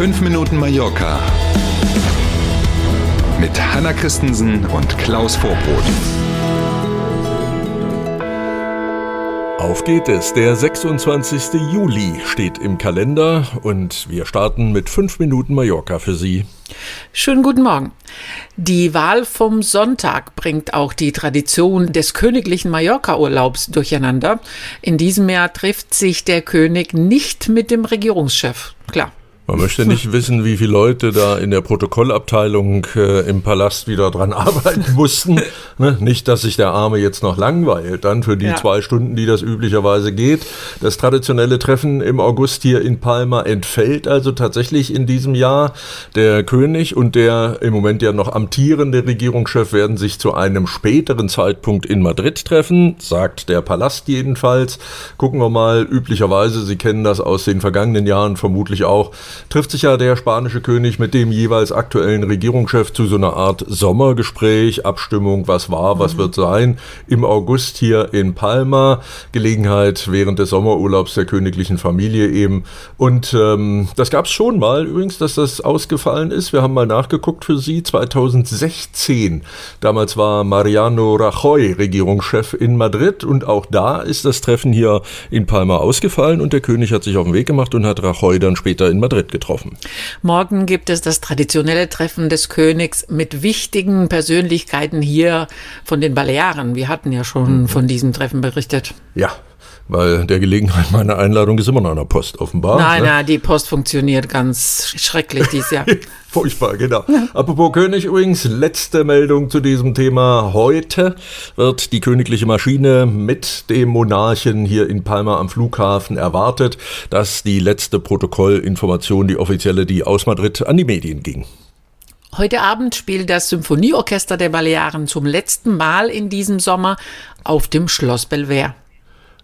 5 Minuten Mallorca mit Hanna Christensen und Klaus Vorbrot. Auf geht es. Der 26. Juli steht im Kalender und wir starten mit 5 Minuten Mallorca für Sie. Schönen guten Morgen. Die Wahl vom Sonntag bringt auch die Tradition des königlichen Mallorca-Urlaubs durcheinander. In diesem Jahr trifft sich der König nicht mit dem Regierungschef. Klar. Man möchte nicht wissen, wie viele Leute da in der Protokollabteilung äh, im Palast wieder dran arbeiten mussten. ne? Nicht, dass sich der Arme jetzt noch langweilt, dann für die ja. zwei Stunden, die das üblicherweise geht. Das traditionelle Treffen im August hier in Palma entfällt also tatsächlich in diesem Jahr. Der König und der im Moment ja noch amtierende Regierungschef werden sich zu einem späteren Zeitpunkt in Madrid treffen, sagt der Palast jedenfalls. Gucken wir mal, üblicherweise, Sie kennen das aus den vergangenen Jahren vermutlich auch, trifft sich ja der spanische König mit dem jeweils aktuellen Regierungschef zu so einer Art Sommergespräch, Abstimmung, was war, was mhm. wird sein, im August hier in Palma. Gelegenheit während des Sommerurlaubs der königlichen Familie eben. Und ähm, das gab es schon mal übrigens, dass das ausgefallen ist. Wir haben mal nachgeguckt für Sie 2016. Damals war Mariano Rajoy Regierungschef in Madrid und auch da ist das Treffen hier in Palma ausgefallen und der König hat sich auf den Weg gemacht und hat Rajoy dann später in Madrid getroffen. Morgen gibt es das traditionelle Treffen des Königs mit wichtigen Persönlichkeiten hier von den Balearen. Wir hatten ja schon mhm. von diesem Treffen berichtet. Ja, weil der Gelegenheit meiner Einladung ist immer noch an der Post offenbar. Nein, ne? nein, die Post funktioniert ganz schrecklich dieses Jahr. Furchtbar, genau. Ja. Apropos König übrigens, letzte Meldung zu diesem Thema. Heute wird die königliche Maschine mit dem Monarchen hier in Palma am Flughafen erwartet, dass die letzte Protokollinformation, die offizielle, die aus Madrid an die Medien ging. Heute Abend spielt das Symphonieorchester der Balearen zum letzten Mal in diesem Sommer auf dem Schloss Belver.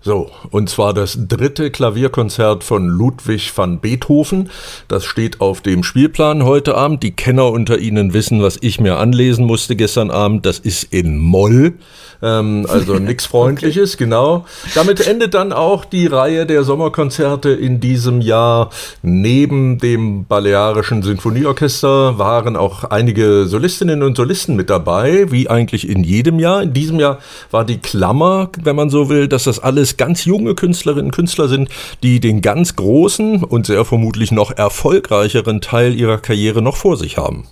So, und zwar das dritte Klavierkonzert von Ludwig van Beethoven. Das steht auf dem Spielplan heute Abend. Die Kenner unter Ihnen wissen, was ich mir anlesen musste gestern Abend. Das ist in Moll. Ähm, also nichts Freundliches, okay. genau. Damit endet dann auch die Reihe der Sommerkonzerte in diesem Jahr. Neben dem Balearischen Sinfonieorchester waren auch einige Solistinnen und Solisten mit dabei, wie eigentlich in jedem Jahr. In diesem Jahr war die Klammer, wenn man so will, dass das alles ganz junge Künstlerinnen und Künstler sind, die den ganz großen und sehr vermutlich noch erfolgreicheren Teil ihrer Karriere noch vor sich haben.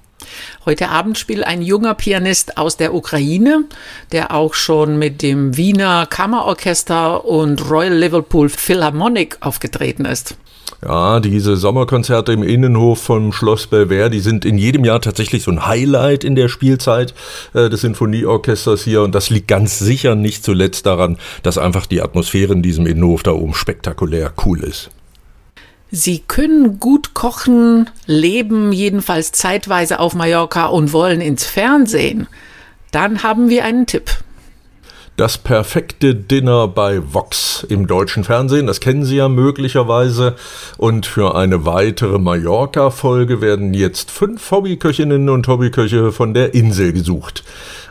Heute Abend spielt ein junger Pianist aus der Ukraine, der auch schon mit dem Wiener Kammerorchester und Royal Liverpool Philharmonic aufgetreten ist. Ja, diese Sommerkonzerte im Innenhof vom Schloss Belver, die sind in jedem Jahr tatsächlich so ein Highlight in der Spielzeit äh, des Sinfonieorchesters hier. Und das liegt ganz sicher nicht zuletzt daran, dass einfach die Atmosphäre in diesem Innenhof da oben spektakulär cool ist. Sie können gut kochen, leben jedenfalls zeitweise auf Mallorca und wollen ins Fernsehen. Dann haben wir einen Tipp. Das perfekte Dinner bei Vox im deutschen Fernsehen, das kennen Sie ja möglicherweise. Und für eine weitere Mallorca-Folge werden jetzt fünf Hobbyköchinnen und Hobbyköche von der Insel gesucht.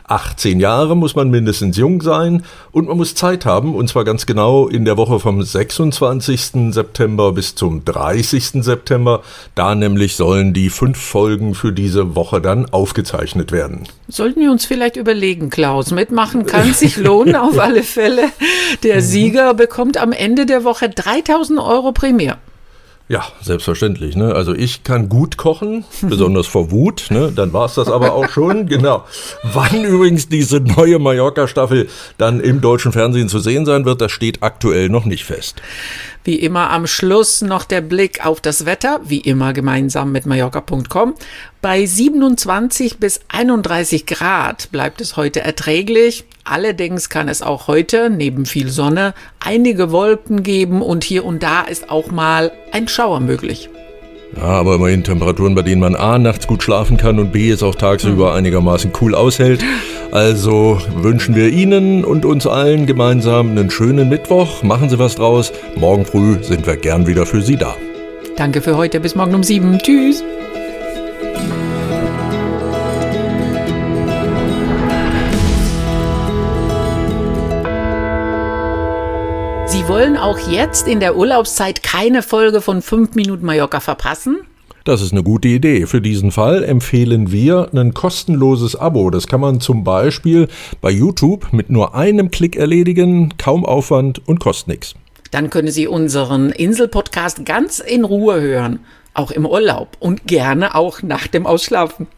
18 Jahre muss man mindestens jung sein und man muss Zeit haben, und zwar ganz genau in der Woche vom 26. September bis zum 30. September. Da nämlich sollen die fünf Folgen für diese Woche dann aufgezeichnet werden. Sollten wir uns vielleicht überlegen, Klaus, mitmachen kann sich lohnen auf alle Fälle. Der Sieger bekommt am Ende der Woche 3000 Euro Prämie. Ja, selbstverständlich. Ne? Also ich kann gut kochen, besonders vor Wut. Ne? Dann war es das aber auch schon. Genau. Wann übrigens diese neue Mallorca-Staffel dann im deutschen Fernsehen zu sehen sein wird, das steht aktuell noch nicht fest. Wie immer am Schluss noch der Blick auf das Wetter, wie immer gemeinsam mit Mallorca.com. Bei 27 bis 31 Grad bleibt es heute erträglich. Allerdings kann es auch heute, neben viel Sonne, einige Wolken geben und hier und da ist auch mal ein Schauer möglich. Ja, aber immerhin Temperaturen, bei denen man A nachts gut schlafen kann und B es auch tagsüber mhm. einigermaßen cool aushält. Also wünschen wir Ihnen und uns allen gemeinsam einen schönen Mittwoch. Machen Sie was draus. Morgen früh sind wir gern wieder für Sie da. Danke für heute. Bis morgen um sieben. Tschüss. Wollen auch jetzt in der Urlaubszeit keine Folge von 5 Minuten Mallorca verpassen? Das ist eine gute Idee. Für diesen Fall empfehlen wir ein kostenloses Abo. Das kann man zum Beispiel bei YouTube mit nur einem Klick erledigen, kaum Aufwand und kostet nichts. Dann können Sie unseren Insel-Podcast ganz in Ruhe hören, auch im Urlaub und gerne auch nach dem Ausschlafen.